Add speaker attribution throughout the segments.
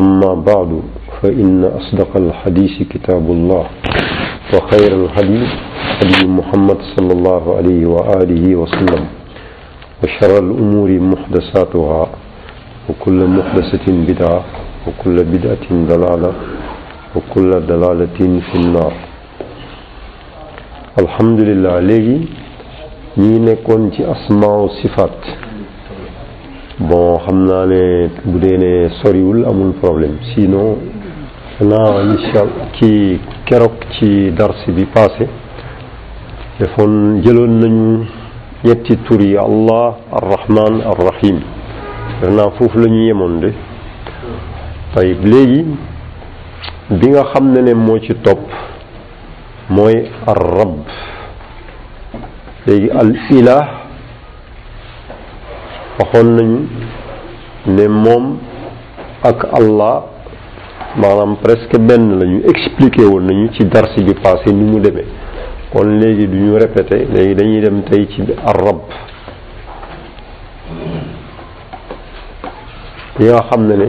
Speaker 1: أما بعد فإن أصدق الحديث كتاب الله وخير الحديث حديث محمد صلى الله عليه وآله وسلم وشر الأمور محدثاتها وكل محدثة بدعة وكل بدعة ضلالة وكل ضلالة في النار alhamdulilah léegi ñu ngi nekkoon ci asmaaw sifaat bon xam naa ne bu dee ne soriwul amul problème sinon naa incha ci keroog ci dars bi passé defoon jëloon nañu ñetti tur yi allah arrahman arrahim def naa foofu la ñu yemoon de tayib léegi bi nga xam ne ne moo ci topp mooy ar rab léegi al ilah waxoon nañu ne moom ak allah maanaam presque benn la ñu expliqué woon nañu ci darsi bi passé ni mu demee kon léegi du ñu répété léegi dañuy dem tey ci ar rab bi nga xam ne ne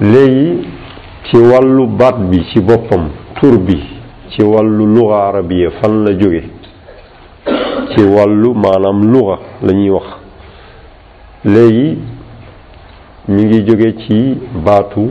Speaker 1: léegi ci wàllu baat bi ci boppam tur bi ci wàllu luga arabiya fan la jóge ci wàllu maanaam luga la ñuy wax léegi mi ngi jóge ci baatu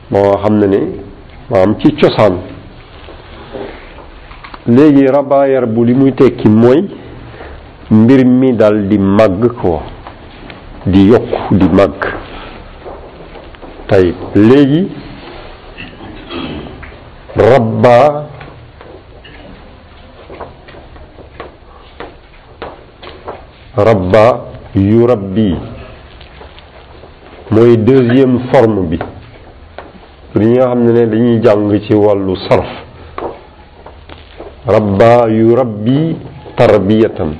Speaker 1: moo xam ne ne maanaam ci cosaan léegi rabaayar bu li muy tekki mooy mbir mi dal di màgg ko di yokk di màgg tey léegi rabba rabba yu rabbi mooy deuxième forme bi pour ñi nga xam ne ne dañuy jàng ci wàllu sarf rabba yu rabbi tarbiyatan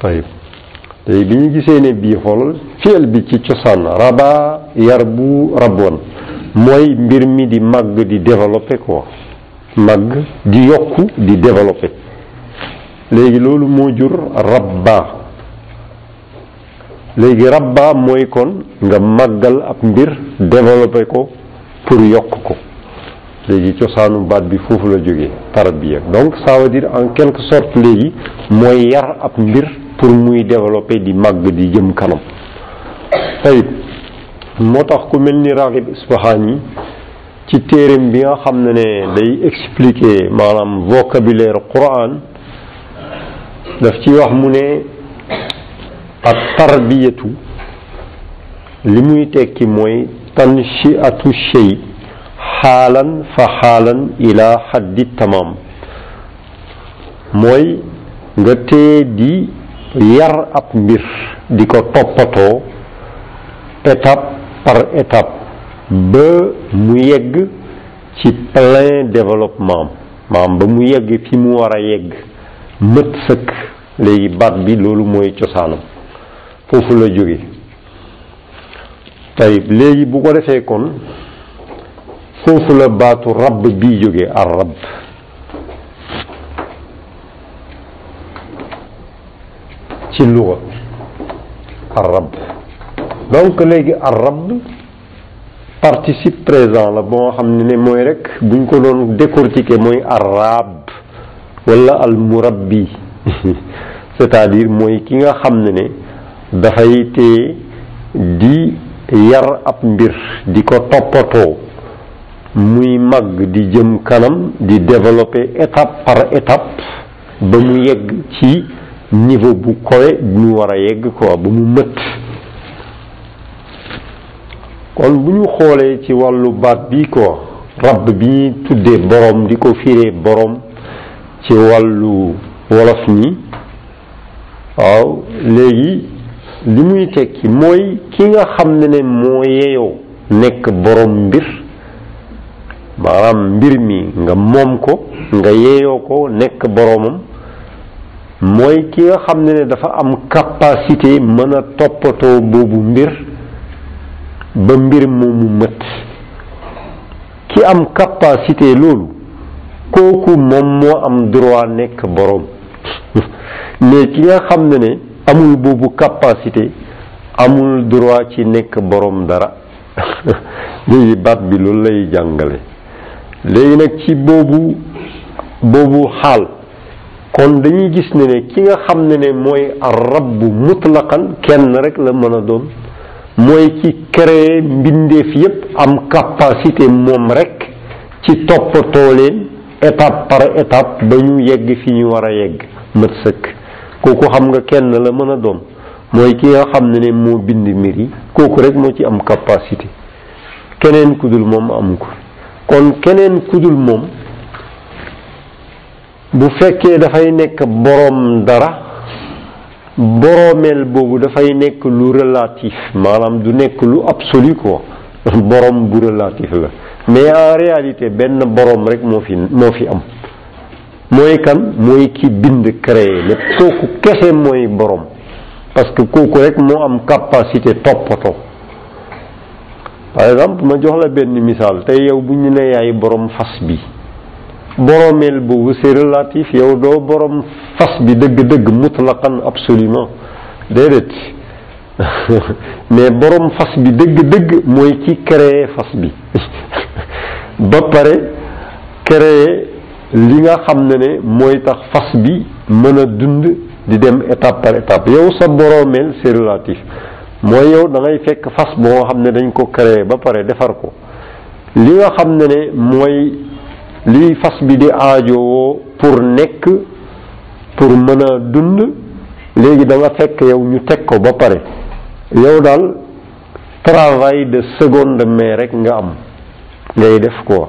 Speaker 1: tayib léegi bi ñu gisee ne bii xoolal fiel bi ci cosaan raba yar bu raboon mooy mbir mi di màgg di développé quoi màgg di yokku di développé léegi loolu moo jur rabba léegi rabba mooy kon nga màggal ab mbir développé ko pour yokk ko léegi cosaanu baat bi foofu la jógee tarbiya donc ça veut dire en quelque sorte léegi mooy yar ab mbir pour muy développer di màgg di jëm kanam tayib moo tax ku mel ni Raghib Isfahani ci téereem bi nga xam ne ne day expliquer maanaam vocabulaire Quran daf ci wax mu ne ak tarbiyatu li muy tekki mooy tanshiatu shay xaalan fa xaalan ila xaddi tamaam mooy nga tee di yar ab mbir di ko toppatoo étape par étape ba mu yegg ci plein développement maam ba mu yegg fi mu war a yegg mët sëkk léegi baat bi loolu mooy cosaanam foofu la jóge tayib léegi bu ko defee kon foofu la baatu rabb bii jógee ar rabb ci luga ar rabb donc léegi ar rabb participe présent la boo xam ne ne mooy rek buñ ko doon décortiquer mooy arab wala al murabbi c'est-à-dire mooy ki nga xam ne ne dafay tee di yar ab mbir di ko toppatoo muy màgg di jëm kanam di développer étape par étape ba mu yegg ci niveau bu kowe bu mu war a yegg quoi ba mu mët kon bu ñu xoolee ci wàllu baat bi ko rabb bi ñuy tuddee borom di ko firee borom ci wàllu wolof ñi waaw léegi li muy tekki mooy ki nga xam ne ne moo yeyoo nekk borom mbir maanaam mbir mi nga moom ko nga yeeyoo ko nekk boroomam mooy ki nga xam ne ne dafa am capacité mën a toppatoo boobu mbir ba mbir moomu mët ki am capacité loolu kooku moom moo am droit nekk boroom mais ki nga xam ne ne amul boobu capacité amul droit ci nekk boroom dara léegi baat bi loolu lay jàngale léegi nag ci boobu boobu xaal kon dañuy gis ne ne ki nga xam ne ne mooy rabb mutlaqan kenn rek la mën a doon mooy ci créer mbindeef yépp am capacité moom rek ci toppatoo leen étape par étape ba ñu yegg fi ñu war a yegg mët sëkk kooku xam nga kenn la mën a doon mooy ki nga xam ne ne moo bind mbir yi kooku rek moo ci am capacité keneen ku dul moom amu ko kon keneen ku dul moom bu fekkee dafay nekk boroom dara boroomeel boobu dafay nekk lu relatif maanaam du nekk lu absolu quoi boroom bu relatif la mais en réalité benn boroom rek moo fi moo fi am mooy kan mooy ki bind créé lépp kooku kese mooy borom parce que kooku rek moo am capacité toppatoo par exemple ma jox la benn misaal tey yow bu ñu ne yaay borom fas bi boromeel boobu c'est relatif yow doo borom fas bi dëgg-dëgg mutlaqan absolument déedéet mais borom fas bi dëgg-dëgg mooy ki créé fas bi ba pare créé li nga xam ne ne mooy tax fas bi mën a dund di dem étape par étape yow sa boroomeel c'est relatif mooy yow da ngay fekk fas boo xam ne dañ ko créer ba pare defar ko li nga xam ne ne mooy li fas bi di aajowoo pour nekk pour mën a dund léegi da nga fekk yow ñu teg ko ba pare yow daal travail de seconde main rek nga am ngay def quoi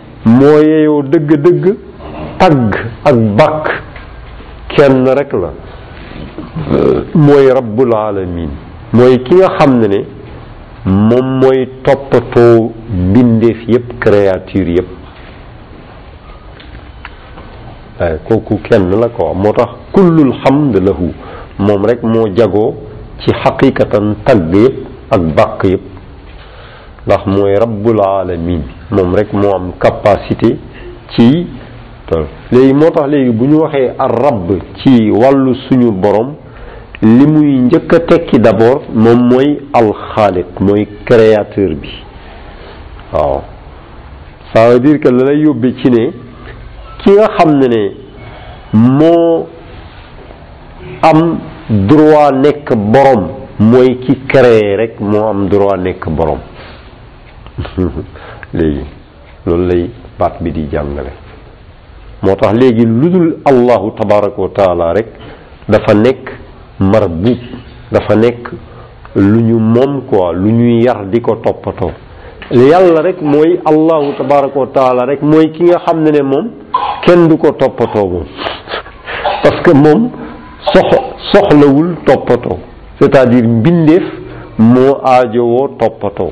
Speaker 1: moo yeyoo dëgg-dëgg tagg ak bàkk kenn rek la mooy rabbul alamin mooy ki nga xam ne ne moom mooy toppatoo bindeef yépp créature yépp waaye kooku kenn la ko moo tax kullul hamd lahu moom rek moo jagoo ci xaqiqatan tagg yépp ak bàkk yépp ndax mooy rabbul alamin moom rek moo am capacité ci tool léegi moo tax léegi bu ñu waxee ar rabb ci wàllu suñu borom li muy njëkk a tekki d'abord moom mooy alxaaliq mooy créateur bi waaw ça veut dire que la lay yóbbee ci ne ki nga xam ne ne moo am droit nekk borom mooy ki créé rek moo am droit nekk borom léegi loolu lay baat bi di jàngale moo tax léegi lu dul allahu tabaraka wa taala rek dafa nekk marbub dafa nekk lu ñu moom quoi lu ñuy yar di ko toppatoo yàlla rek mooy allahu tabaraka wa taala rek mooy ki nga xam ne ne moom kenn du ko toppatoo moom parce que moom sox soxlawul toppatoo c'est-à-dire mbindeef moo aajowoo toppatoo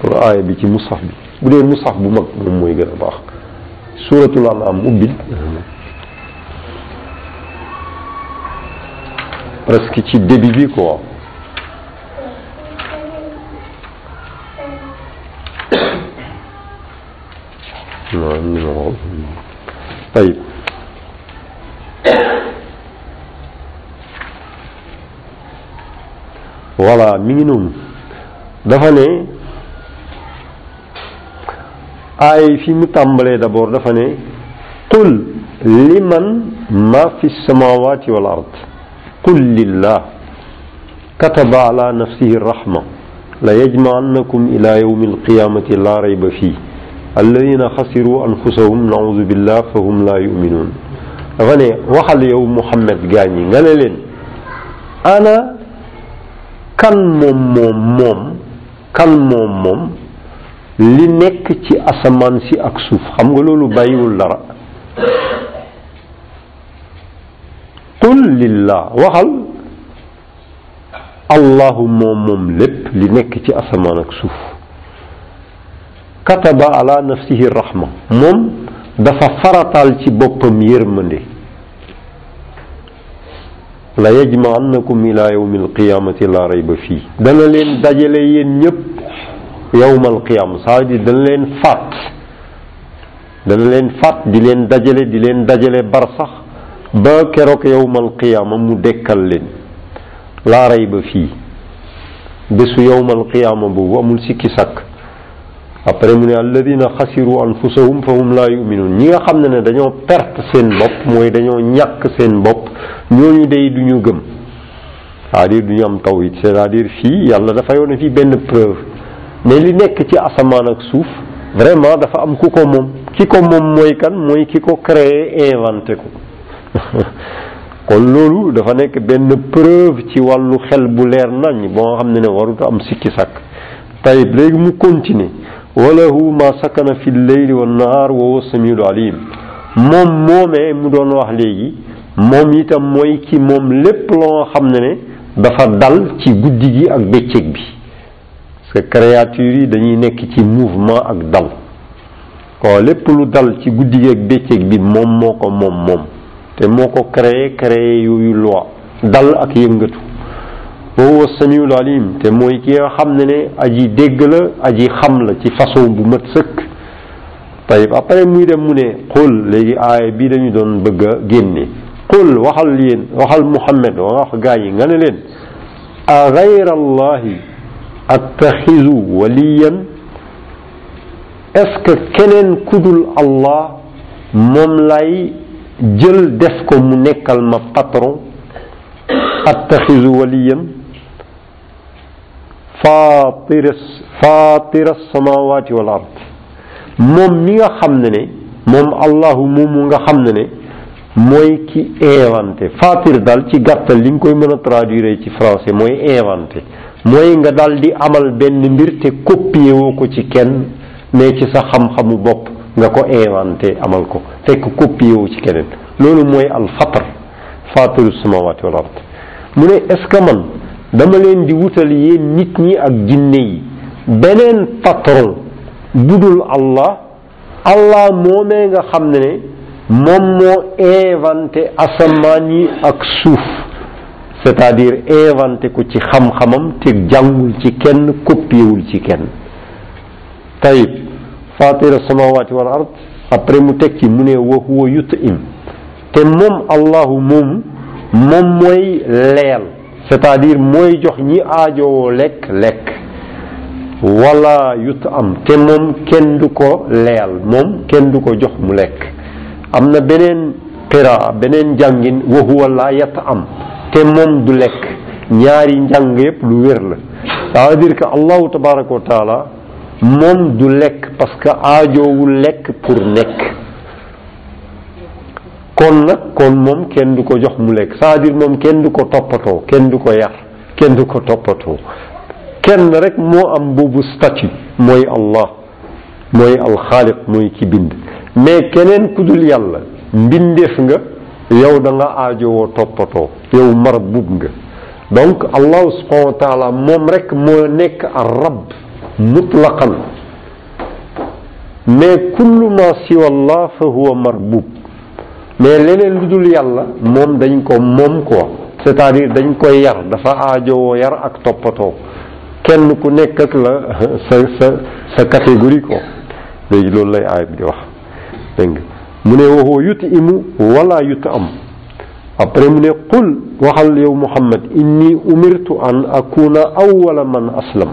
Speaker 1: pour aaya bi ci mushaf bi bu dee mushaf bu mag moom mooy gën a baax suuratul an'am ubbil presque ci début bi quoi non non tayib voilà mi ngi noonu dafa ne aay fi mu tàmbalee d'abord dafa ne qul liman ma fi samawati wal ard qul lillah kataba ala nafsihi rahma la yajmaannakum ila yawmi alqiyamati laa rayba fii alladina xasiru anfusahum naudu billah fa hum laa yuminuun dafa ne waxal yow Muhammad gaañ yi nga ne leen ana kan moom moom moom kan moom moom li nekk ci asamaan si ak suuf xam nga loolu bàyyiwul dara qul lillah waxal allahu moom moom lépp li nekk ci asamaan ak suuf kataba ala nafsihi rahma moom dafa farataal ci boppam yërmande la yajma annakum ila yawmi alqiyamati la rayba fii dana leen dajale yéen ñépp yawma alqiyama saa di dana leen faat dana leen fat di leen dajale di leen dajale bar sax ba keroog yowmal qiyaama mu dekkal leen laa rey ba fii bésu yowmal qiyaama boobu amul sikki sàkk après mu ne alladina xasiru anfusahum fa hum laa yuminuun ñi nga xam ne ne dañoo perte seen bopp mooy dañoo ñàkk seen bopp ñooñu day duñu gëm c'est-à-dire du ñu am taw it c'est-à-dire fii yàlla dafa yoone fii benn preuve mais li nekk ci asamaan ak suuf vraiment dafa am ku ko moom ki ko moom mooy kan mooy ki ko créé inventé ko kon loolu dafa nekk benn preuve ci wàllu xel bu leer nañ boo nga xam ne ne warut am sikki sàkk tayib léegi mu continuer walahu ma sakana fi lleyli wa nahaar wa huwa samiul alim moom moomee mu doon wax léegi moom itam mooy ki moom lépp loo xam ne ne dafa dal ci guddi gi ak bëccëg bi parce que créatures yi dañuy nekk ci mouvement ak dal waaw lépp lu dal ci guddi gi ak bëccëg bi moom moo ko moom moom te moo ko créé créé yooyu loi dal ak yëngatu boobu samiul alim te mooy ki nga xam ne ne aji dégg la aji xam la ci façon bu mat sëkk tayib après muy dem mu ne xul léegi aaya bii dañu doon bëgg a génne xul waxal yéen waxal muhammad wax gaa yi nga ne leen a gayra allahi attaxisu waliyan est-ce que keneen kudul allah moom lay jël def ko mu nekkal ma patron attaxisu waliyan fatira fatira samawati wal ard moom mi nga xam ne ne moom allahu moomu nga xam ne ne mooy ki inventé fatir daal ci gàttal li nga koy mën a traduire ci français mooy inventé mooy nga daal di amal benn mbir te copier woo ko ci kenn mais ci sa xam-xamu bopp nga ko inventé amal ko fekk copier woo ci keneen loolu mooy al fatar faatiru samawaati wal ard mu ne est-ce que man dama leen di wutal yéen nit ñi ak jinne yi beneen patron bu dul allah allah moomee nga xam ne ne moom moo inventé asamaan yi ak suuf c'est-à-dire inventé ko ci xam-xamam te jàngul ci kenn copiewul ci kenn tayib fatira samawati wal ard après mu teg ci mu ne wa huwa yutim te moom allahu moom moom mooy leel c'est-à-dire mooy jox ñi aajowoo lekk lekk wala yut am te moom kenn du ko leel moom kenn du ko jox mu lekk am na beneen qiraa beneen njàngin wa huwa la yat am te moom du lekk ñaari njàng yëpp lu wér la ça veut dire que allahu tabaraka wa taala moom du lekk parce que aajoowul lekk pour nekk kon nag kon moom kenn du ko jox mu lekk c'est-à-dire moom kenn du ko toppatoo kenn du ko yar kenn du ko toppatoo kenn rek moo am boobu statut mooy Allah mooy alxaaliq mooy ki bind mais keneen ku dul yàlla mbindeef nga yow da nga aajowoo toppatoo yow marbub nga donc Allah subhanahu wa taala moom rek moo nekk ar rabb mutlaqan mais kullu ma siwa allah fa huwa marbub mais leneen lu dul yàlla moom dañ ko moom ko cest à dañ koy yar dafa aajowoo yar ak toppatoo kenn ku nekk ak la sa sa sa catégorie ko léegi loolu lay aay bi di wax dégg nga mu ne waxoo yut imu wala yut am après mu ne qul waxal yow muhammad inni umirtu an akuna awwala man aslam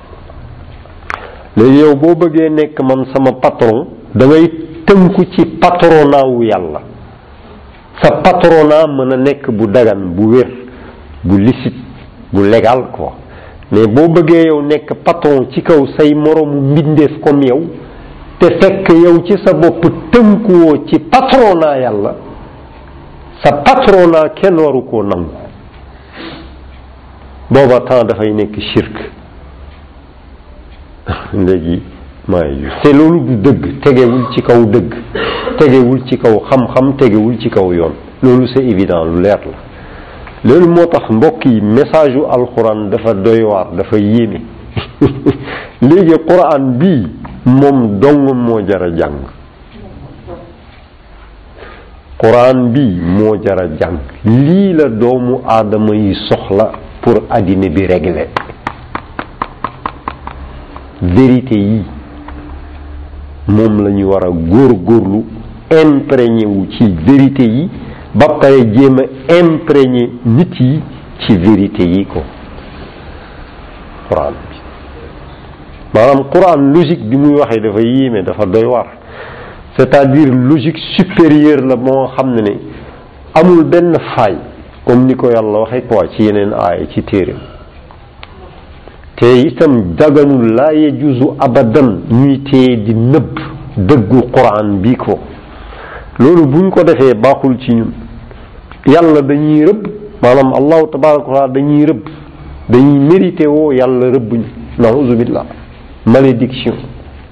Speaker 1: léegi yow boo bëggee nekk man sama patron da ngay tënku ci patronat wu yàlla sa patronat mën a nekk bu dagan bu wér bu licite bu légal quoi mais boo bëggee yow nekk patron ci kaw say moroomu mbindeef comme yow te fekk yow ci sa bopp tënkuwoo ci patronat yàlla sa patronat kenn waru koo nangu booba temps dafay nekk shirk léegi maa ngi te loolu du dëgg tegewul ci kaw dëgg tegewul ci kaw xam-xam tegewul ci kaw yoon loolu c'est évident lu leer la loolu moo tax mbokk yi message u alquran dafa doy waar dafa yéeme léegi quran bii moom dong moo jar a jàng quran bi moo jara jàng lii la doomu aadama yi soxla pour àddina bi régler vérité yi moom la ñu war a góorgóorlu imprégné wu ci vérité yi ba pare jéem a imprégné nit yi ci vérité yi ko quran bi maanaam quran logique bi muy waxee dafa yéeme dafa doy war c'est-à-dire logique supérieure la moo xam ne ni amul benn faay comme ni ko yàlla waxee quoi ci yeneen aaya ci téere te itam daganul laa yajuzu abadan ñuy téye di nëbb dëggu quran bi ko loolu buñ ko defee baaxul ci ñun yàlla dañuy rëbb maanaam allahu tabaraka wa taala dañuy rëbb dañuy mérité woo yàlla rëbb ñu nauzu billah malédiction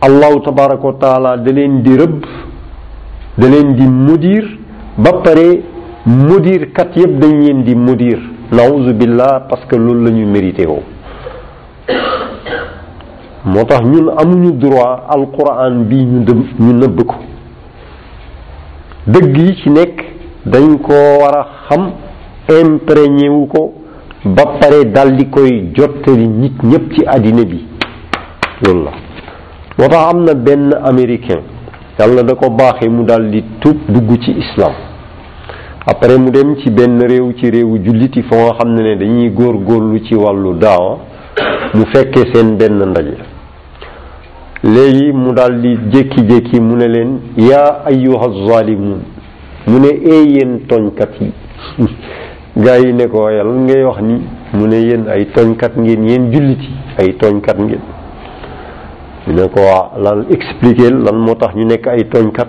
Speaker 1: allahu tabaraka wa taala da leen di rëbb da leen di mudir ba pare mudir kat yëpp dañ leen di mudir nauzu billah parce que loolu la ñu mérité woo moo tax ñun amuñu droit alquran bi ñu dëm ñu nëbb ko dëgg yi ci nekk dañ ko war a xam imprégné wu ko ba pare dal di koy jottali nit ñépp ci àddina bi loolu la moo tax am na benn américain yàlla da ko baaxee mu dal di tuub dugg ci islam après mu dem ci benn réew ci réewu jullit yi fa nga xam ne ne dañuy góor góorlu ci wàllu daawa mu fekkee seen benn ndaje léegi mu dal di jékki-jékki mu ne leen yaa ayyuha zalimun mu ne ee eh, yéen tooñkat yi gaa yi ne ko wayal ngay wax ni mu ne yéen ay tooñkat ngeen yéen jullit yi ay tooñkat ngeen ñu ne ko waa lan expliquer lan moo tax ñu nekk ay tooñkat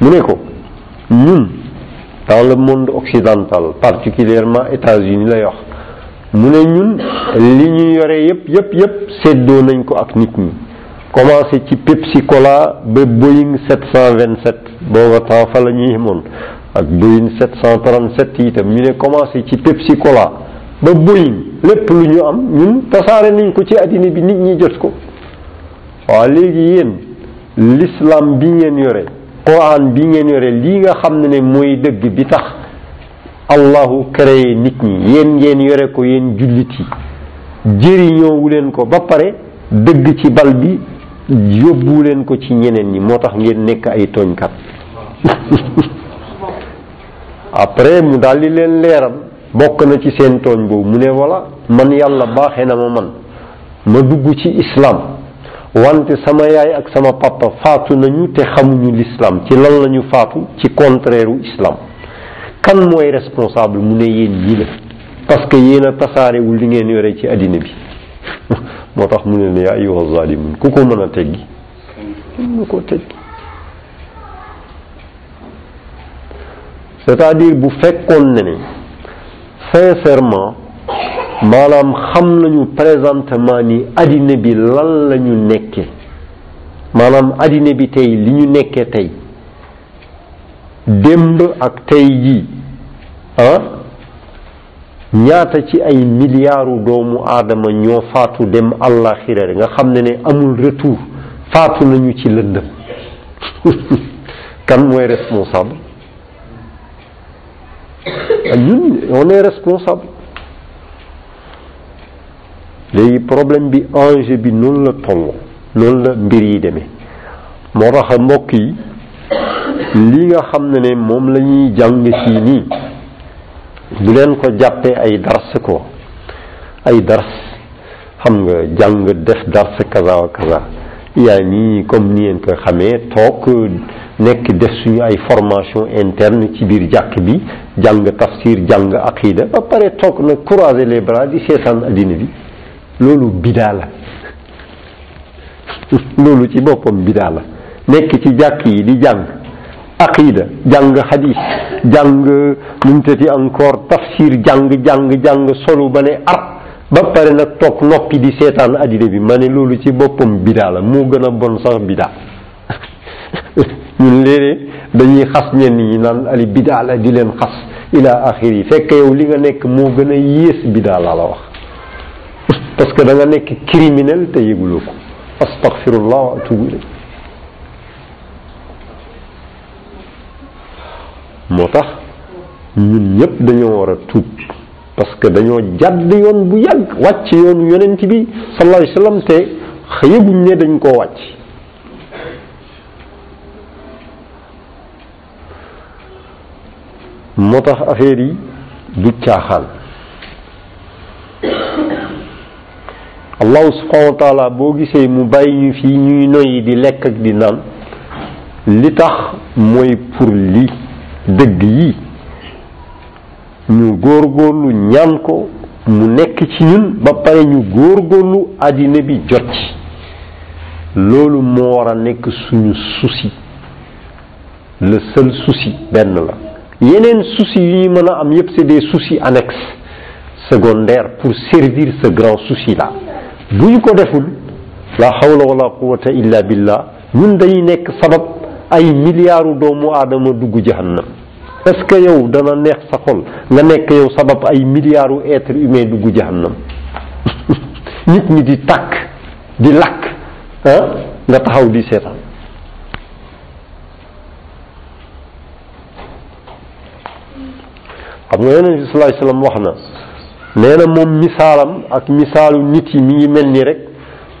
Speaker 1: mu ne ko ñun dans le monde occidental particulièrement États-Unis lay wax mu ne ñun li ñu yore yëpp yëpp yëpp séddoo nañ ko ak nit ñi commencé ci Pepsi Cola ba Boeing 727 booba temps fa la ñuy yemoon ak Boeing 737 itam ñu ne commencé ci Pepsi Cola ba Boeing lépp lu ñu am ñun tasaare nañ ko ci àddina bi nit ñi jot ko waaw léegi yéen l'islam bi ngeen yore Quran bi ngeen yore lii nga xam ne ne mooy dëgg bi tax Allahu créé nit ñi yéen ngeen yore ko yéen jullit yi jëriñoowu leen ko ba pare dëgg ci bal bi yóbbu leen ko ci ñeneen ñi moo tax ngeen nekk ay tooñkat après mu daal di leen leeral bokk na ci seen tooñ boobu mu ne voilà man yàlla baaxee na ma man ma dugg ci islam wante sama yaay ak sama papa faatu nañu te xamuñu l'islam ci lan lañu faatu ci contraire u islam kan mooy responsable mu ne yéen ñi la parce que yéen a tasaarewul li ngeen yore ci àddina bi moo tax mu ne ne yaa ayyuha zalimun ku ko mën a teggi kenn du ko teggi c'est-à-dire bu fekkoon ne ne sincèrement maanaam xam nañu présentement ni addina bi lan la ñu nekke maanaam addina bi tey li ñu nekke tey démb ak tey jii ah ñaata ci ay miliyaaru doomu aadama ñoo faatu dem àllaaxira rek nga xam ne ne amul retour faatu nañu ci lëndëm kan mooy responsable ñun on est responsable léegi problème bi enjeu bi noonu la toll noonu la mbir yi demee moo tax mbokk yi li nga xam ne ne moom la ñuy jàng fii nii bu leen ko jàppee ay dars ko ay dars xam nga jàng def dars kaza wa kaza yaa nii comme ni ngeen ko xamee toog nekk def suñu ay formation interne ci biir jàkk bi jàng tafsir jàng aqida ba pare toog nag croiser les bras di seetaan addina bi loolu bidaa la loolu ci boppam bidaa la nekk ci jàkk yi di jàng aqida jàng xadis jàng nu mu tëti encore tafsir jàng jàng jàng solu ba ne ar ba pare nag toog noppi di seetaan addina bi ma ne loolu ci boppam bidaa la moo gën a bon sax bidaa ñun léeg dañuy xas ñenn ñi naan ali bidaa la di leen xas ila axir yi fekk yow li nga nekk moo gën a yées bidaa laa la wax parce que da nga nekk criminel te yëguloo ko astaghfirullah wa atubu ilayh moo tax ñun ñëpp dañoo war a tuub parce que dañoo jàdd yoon bu yàgg wàcc yoonu yonent bi sallallahu alayhi wa sallam te yëguñ ne dañ koo wàcc moo tax affaire yi du caaxaan allahu subhanahu wa taala boo gisee mu bàyyi ñu fii ñuy noyyi di lekk ak di naan li tax mooy pour li dëgg yi ñu góorgóorlu ñaan ko mu nekk ci ñun ba pare ñu góorgóorlu àddina bi jot ci loolu moo war a nekk suñu souci le seul souci benn la yeneen souci yi ñu mën a am yépp c'est des soucis annexes secondaires pour servir ce grand souci là bu ñu ko deful la hawla wala quwwata illa billah ñun dañuy nekk sabab ay milliards doomu aadama dugg jahannam est ce que yow dana neex sa xol nga nekk yow sabab ay milliards être humain dugg jahannam nit ñi di tàkk di lakk ah nga taxaw di seetaan xam nga yonent bi sallallahu alayhi wasallam wax na nee na moom misaalam ak misaalu nit yi mi ngi mel ni rek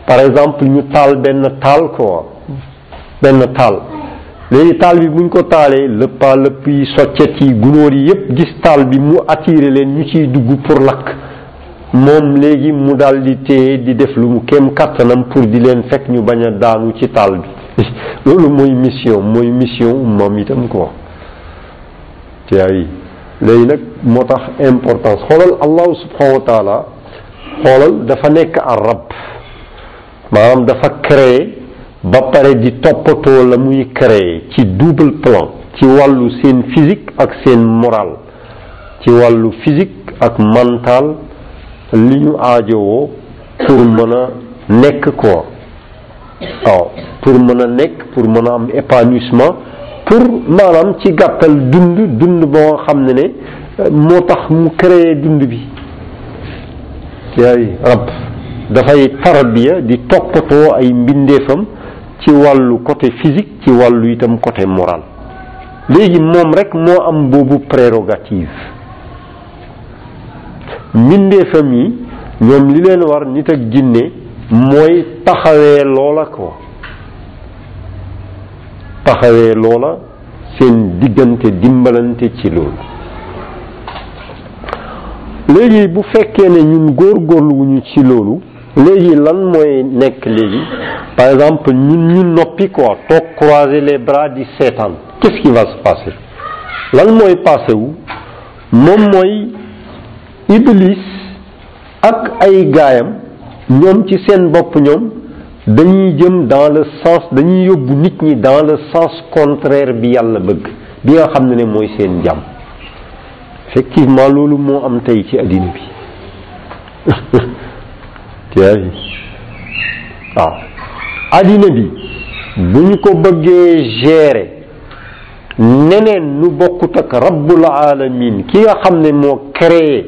Speaker 1: par exemple ñu taal benn taal quoi benn taal léegi taal bi buñ ko taalee lëppaa lëpp yi soccet yi gunóor yi yépp gis taal bi mu attiré leen ñu ciy dugg pour lakk moom léegi mu daal di téye di def lu mu kem kàttanam pour di leen fekk ñu bañ a daanu ci taal bi loolu mooy mission mooy mission moom itam ko te ay léegi nag moo tax importance xoolal allahu subhanahu wa taala xoolal dafa nekk ar rab maanaam dafa créer ba pare di toppatoo la muy créer ci double plan ci wàllu seen physique ak seen moral ci wàllu physique ak mental li ñu aajowoo pour mën a nekk quoi waaw pour mën a nekk pour mën a am épanouissement pour maanaam ci gàttal dund dund boo xam ne ne moo tax mu créer dund bi yaay rab dafay tarbiya di toppatoo ay mbindeefam ci wàllu côté physique ci wàllu itam côté moral léegi moom rek moo am boobu prérogative mbindeefam yi ñoom li leen war nit ak jinne mooy taxawee loola ko taxawee loola seen diggante dimbalante ci loolu léegi bu fekkee ne ñun góorgóorlu wuñu ci loolu léegi lan mooy nekk léegi par exemple ñun ñu noppi quoi toog croiser les bras di seetaan qu'est-ce qui va se passer lan mooy passé wu moom mooy iblis ak ay gaayam ñoom ci seen bopp ñoom dañuy jëm dans le sens dañuy yóbbu nit ñi dans le sens contraire bi yàlla bëgg bi nga xam ne ne mooy seen jàmm effectivement loolu moo am tey ci addina bi tiayi waaw addina bi bu ñu ko bëggee gérer neneen nu bokkut ak rabbul alamin ki nga xam ne moo créé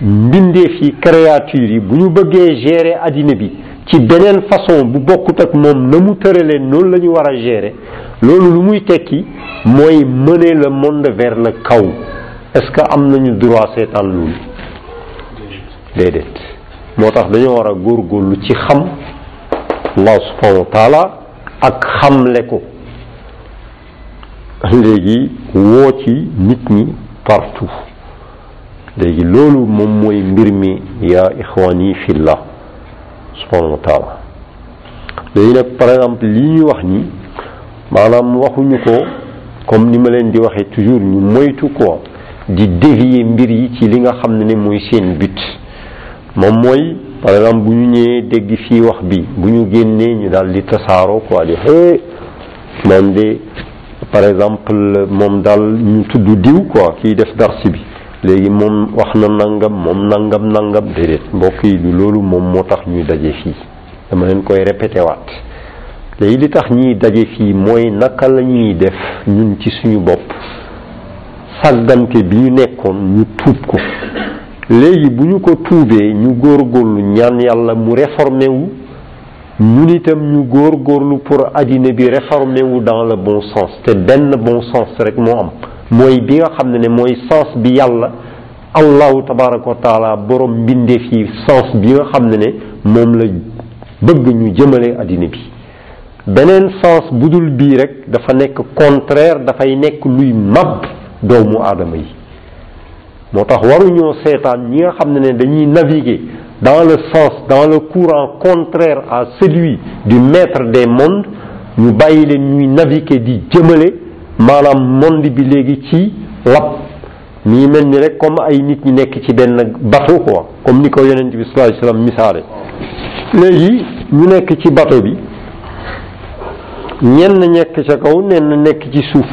Speaker 1: mbindeef yi créature yi bu ñu bëggee gérer addina bi ci beneen façon bu bokkut ak moom na mu tëralee noonu la ñu war a gérer loolu lu muy tekki mooy mener le monde vers le kaw est-ce que am nañu droit seetaan loolu déedéet moo tax dañoo war a góorgóorlu ci xam Allah subhanahu wa taala ak xamle ko léegi woo ci nit ñi partout léegi loolu moom mooy mbir mi yaa ixwaani fillah subhanahu wa taala léegi nag par exemple li ñuy wax ni maanaam waxuñu ko comme ni ma leen di waxee toujours ñu moytu ko di dévier mbir yi ci li nga xam ne ne mooy seen but moom mooy par exemple bu ñu ñëwee dégg fii wax bi bu ñu génnee ñu daal di tasaaroo quoi di xee moom de par exemple moom daal ñu tudd diw quoi kiy def darsi bi léegi moom wax na nangam moom nangam nangam déedéet mbokk yi du loolu moom moo tax ñuy daje fii dama leen koy répété waat léegi li tax ñuy daje fii mooy naka la ñuy def ñun ci suñu bopp sàggante bi ñu nekkoon ñu tuub ko léegi bu ñu ko tuubee ñu góorgóorlu ñaan yàlla mu réformé wu ñun itam ñu góorgóorlu pour àddina bi réformé wu dans le bon sens te benn bon sens rek moo am mooy bi nga xam ne ne mooy sens bi yàlla allahu tabaraka wa taala borom mbindeef yi sens bi nga xam ne ne moom la bëgg ñu jëmale àddina bi beneen sens bu dul bii rek dafa nekk contraire dafay nekk luy mab doomu aadama yi moo tax waruñoo seetaan ñi nga xam ne ne dañuy naviguer dans le sens dans le courant contraire à celui du maître des mondes ñu bàyyi leen ñuy naviguer di jëmale maanaam monde bi léegi ci lab mii mel ni rek comme ay nit ñi nekk ci benn bateau quoi comme ni ko yonent bi sallallahu alayhi wasallam misaale léegi ñu nekk ci bateau bi ñenn nekk ca kaw ñenn nekk ci suuf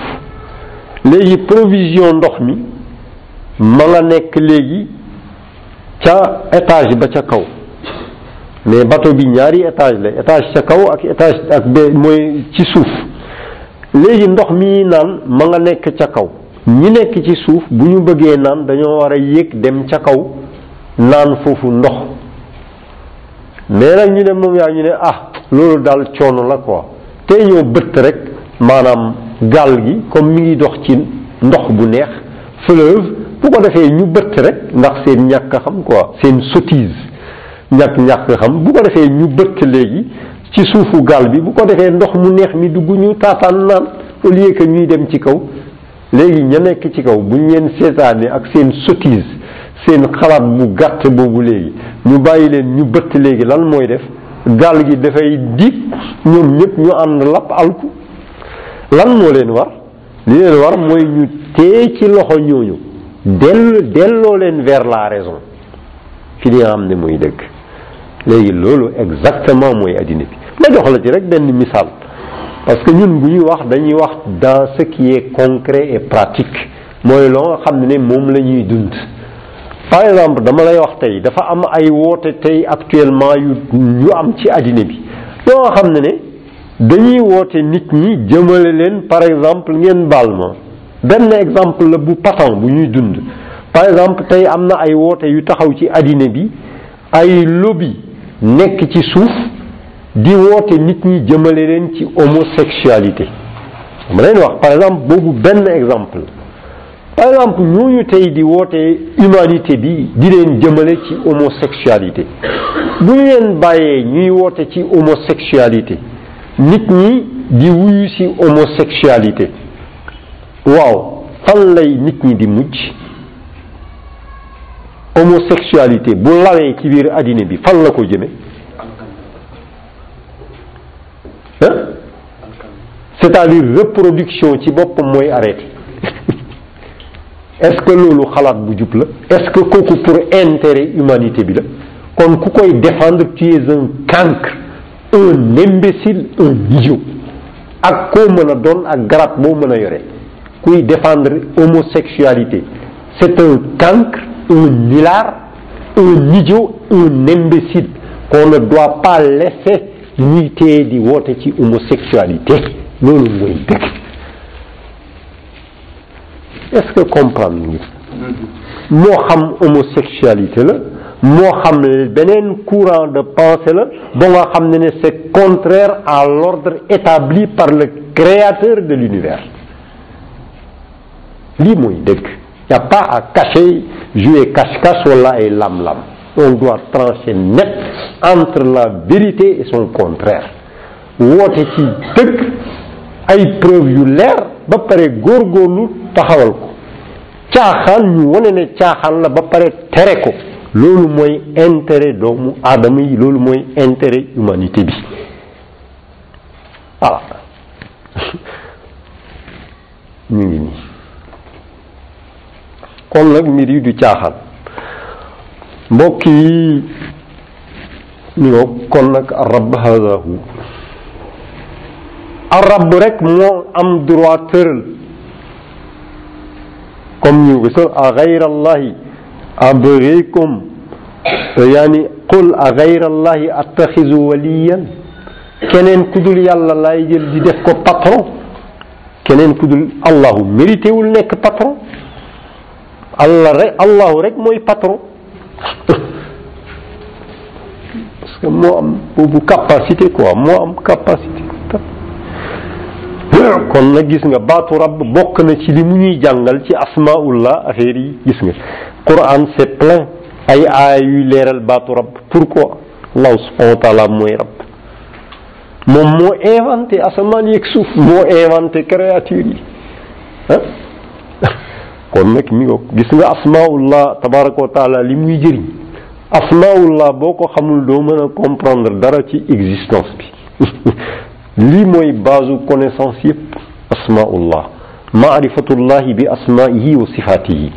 Speaker 1: léegi provision ndox mi ma nga nekk léegi ca étage ba ca kaw mais bateau bi ñaari étage la étage ca kaw ak étage ak be mooy ci suuf léegi ndox mi naan ma nga nekk ca kaw ñi nekk ci suuf bu ñu bëggee naan dañoo war a yéeg dem ca kaw naan foofu ndox mais nag ñu ne moom yaa ñu ne ah loolu daal coono la quoi te ñoo bëtt rek maanaam gaal gi comme mi ngi dox ci ndox bu neex fleuve bu ko defee ñu bëtt rek ndax seen ñàkk xam quoi seen sottise ñàkk ñàkk xam bu ko defee ñu bëtt léegi ci suufu gaal bi bu ko defee ndox mu neex mi dugg ñu taataan naan au lieu que ñuy dem ci kaw léegi ña nekk ci kaw bu ñu leen seetaanee ak seen sottise seen xalaat bu gàtt boobu léegi ñu bàyyi leen ñu bëtt léegi lan mooy def gaal gi dafay diig ñoom ñëpp ñu ànd lapp alku lan moo leen war li leen war mooy ñu téye ci loxo ñooñu dellu delloo leen vers la raison ci li nga xam ne mooy dëgg léegi loolu exactement mooy addina bi ma jox la ci rek benn misaal parce que ñun bu ñuy wax dañuy wax dans ce qui est concret et pratique mooy loo nga xam ne moom la ñuy dund par exemple dama lay wax tey dafa am ay woote tey actuellement yu yu am ci addina bi yoo nga xam ne ne dañuy woote nit ñi jëmale leen par exemple ngeen baal ma benn exemple la bu patent bu ñuy dund par exemple tey am na ay woote yu taxaw ci àddina bi ay lobby nekk ci suuf di woote nit ñi jëmale leen ci homosexualité ma leen wax par exemple boobu benn exemple par exemple ñooñu tey di woote humanité bi di leen jëmale ci homosexualité bu ñu leen bàyyee ñuy woote ci homosexualité nit ñi di wuyu ci homosexualité waaw fan lay nit ñi di mujj homosexualité bu lawee ci biir àddina bi fan la ko jëme hein c'est-à-dire reproduction ci boppam mooy arrêté est-ce que loolu xalaat bu jub la est-ce que kooku pour intérêt humanité bi la kon ku koy défendre tu es un cancre un imbécile un idiot ak koo mën a doon ak garab boo mën a yore kuy défendre homosexualité c'est un cancre un nulard un idiot un imbécile qu'on ne doit pas laisser ñuy téye di woote ci homosexualité loolu mooy dëgg est-ce que comprendre ngi moo xam homosexualité la moo xam ne beneen courant de pensée la ba nga xam ne ne c'est contraire à l'ordre établi par le créateur de l'univers lii mooy dëgg y a pas à cacher jouer cache-cache wala ay lam-lam on doit trancher net entre la vérité et son contraire woote ci dëgg ay preuve yu leer ba pare góorgóorlu taxawal ko caaxaan ñu wane ne caaxaan la ba pare tere ko loolu mooy intérêt doomu aadama yi loolu mooy intérêt humanité bi voilà ñu ngi nii kon nag mbir yi du caaxaan mbokk yi ñu nga kon nag arab hazahu arab rek moo am droit tëral comme ñu ngi sol a gayra allahi abghikum yaani qul a gayra allahi attaxizu waliyan keneen ku dul yàlla laay jël di def ko patron keneen ku dul allahu mérité wul nekk patron allah rek allahu rek mooy patron parce que moo am boobu capacité quoi moo am capacité kon nag gis nga baatu rabb bokk na ci li mu ñuy jàngal ci asmaullah affaire yi gis nga quran c'est plein ay aaya yuy leeral baatu rabb pourquoi allahu subhanahu wa taala mooy rabb moom moo inventé asamaan yeeg suuf moo inventé créature yi ah kon nag mi nga gis nga asmaullah tabaraka wa taala li muy jëriñ asmaullah boo ko xamul doo mën a comprendre dara ci existence bi lii mooy base connaissance yépp asmaullah maarifatullahi bi asmaihi wa sifaatihi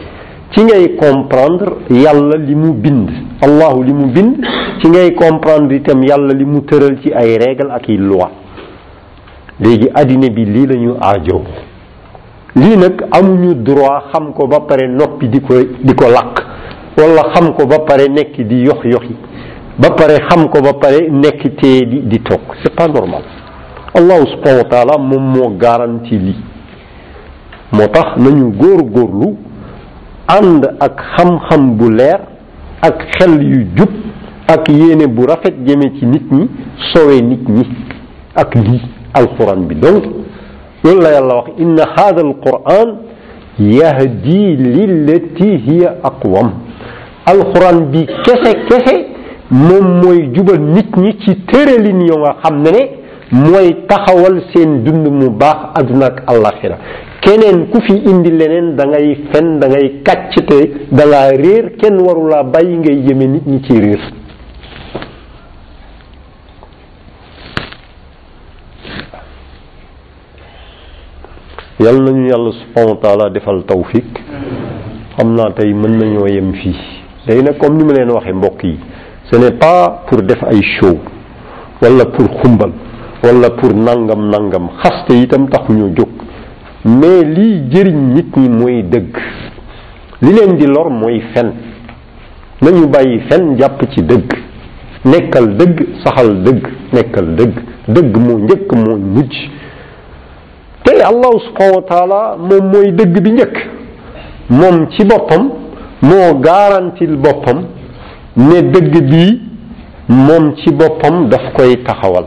Speaker 1: ci ngay comprendre yàlla li mu bind allahu li mu bind ci ngay comprendre itam yàlla li mu tëral ci ay règle ak i loi léegi àddina bi lii la ñu aajoo lii nag amuñu droit xam ko ba pare noppi di ko di ko làkk wala xam ko ba pare nekk di yox yoxi ba pare xam ko ba pare nekk te di di toog c'est pas normal allahu subhanahu wa taala moom moo garanti lii moo tax nañu góor góorlu ànd ak xam-xam bu leer ak xel yu jub ak yéene bu rafet jëme ci nit ñi sowe nit ñi ak lii alxuraan bi donc loolu la yàlla wax inna haada al quran yahdi lillati hiya aqwam alquran bi kese kese moom mooy jubal nit ñi ci tëralin yo nga xam ne ne mooy taxawal seen dund mu baax adduna ak àllaxira keneen ku fi indi leneen da ngay fen da ngay kàcc te da ngaa réer kenn warulaa bàyyi ngay yëme nit ñi ci réer yal nañu yàlla subhanahu wa taala defal tawfiq xam naa tey mën nañoo yem fii léegi nag comme ni ma leen waxee mbokk yi ce n'est pas pour def ay show wala pour xumbal wala pour nangam nangam xaste itam taxuñoo jóg mais lii jëriñ nit ñi mooy dëgg li leen di lor mooy fen nañu bàyyi fen jàpp ci dëgg nekkal dëgg saxal dëgg nekkal dëgg dëgg moo njëkk moo mujj te allah subhanahu wa taala moom mooy dëgg bi njëkk moom ci boppam moo garantil boppam ne dëgg bii moom ci boppam daf koy taxawal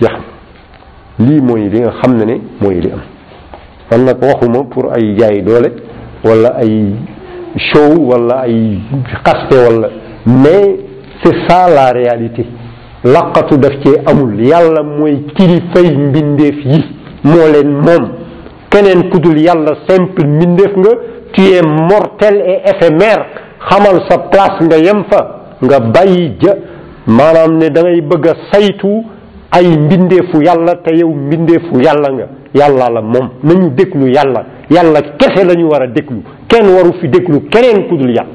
Speaker 1: jeex lii mooy li nga xam ne ne mooy li am man nag waxuma pour ay jaay doole wala ay show wala ay xaste wala mais c'est ça la réalité laqatu daf cee amul yàlla mooy kilifay mbindeef yi moo leen moom keneen ku dul yàlla simple mbindeef nga tu es mortel et éphémère xamal sa place nga yem fa nga bàyyi ja maanaam ne da ngay bëgg a saytu ay mbindeefu yàlla te yow mbindeefu yàlla nga yàlla la moom nañu déglu yàlla yàlla kese la ñu war a déglu kenn waru fi déglu keneen ku dul yàlla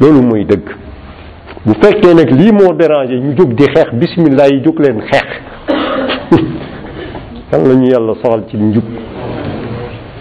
Speaker 1: loolu mooy dëgg bu fekkee nag lii moo dérangé ñu jóg di xeex bismillah yi jóg leen xeex yàlla ñu yàlla soxal ci njub